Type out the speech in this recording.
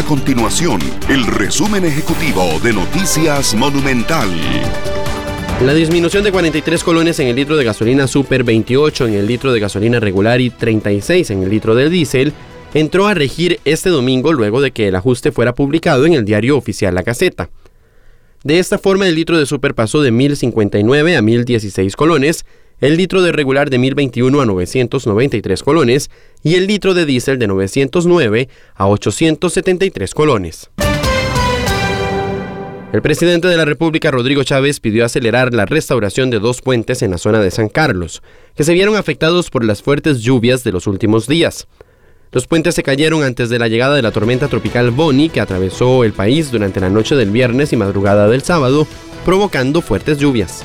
A continuación, el resumen ejecutivo de Noticias Monumental. La disminución de 43 colones en el litro de gasolina Super 28 en el litro de gasolina regular y 36 en el litro de diésel entró a regir este domingo luego de que el ajuste fuera publicado en el diario oficial La Gaceta. De esta forma, el litro de super pasó de 1.059 a 1.016 colones, el litro de regular de 1.021 a 993 colones y el litro de diésel de 909 a 873 colones. El presidente de la República, Rodrigo Chávez, pidió acelerar la restauración de dos puentes en la zona de San Carlos, que se vieron afectados por las fuertes lluvias de los últimos días. Los puentes se cayeron antes de la llegada de la tormenta tropical Bonnie, que atravesó el país durante la noche del viernes y madrugada del sábado, provocando fuertes lluvias.